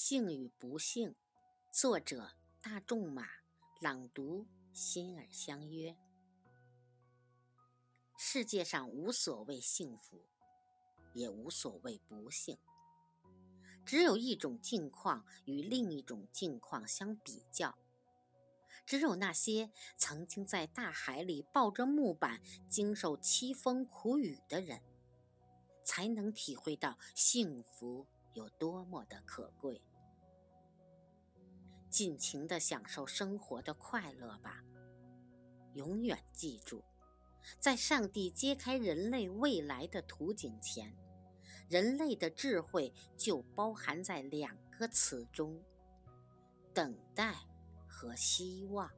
幸与不幸，作者大仲马，朗读心儿相约。世界上无所谓幸福，也无所谓不幸，只有一种境况与另一种境况相比较。只有那些曾经在大海里抱着木板经受凄风苦雨的人，才能体会到幸福。有多么的可贵！尽情的享受生活的快乐吧。永远记住，在上帝揭开人类未来的图景前，人类的智慧就包含在两个词中：等待和希望。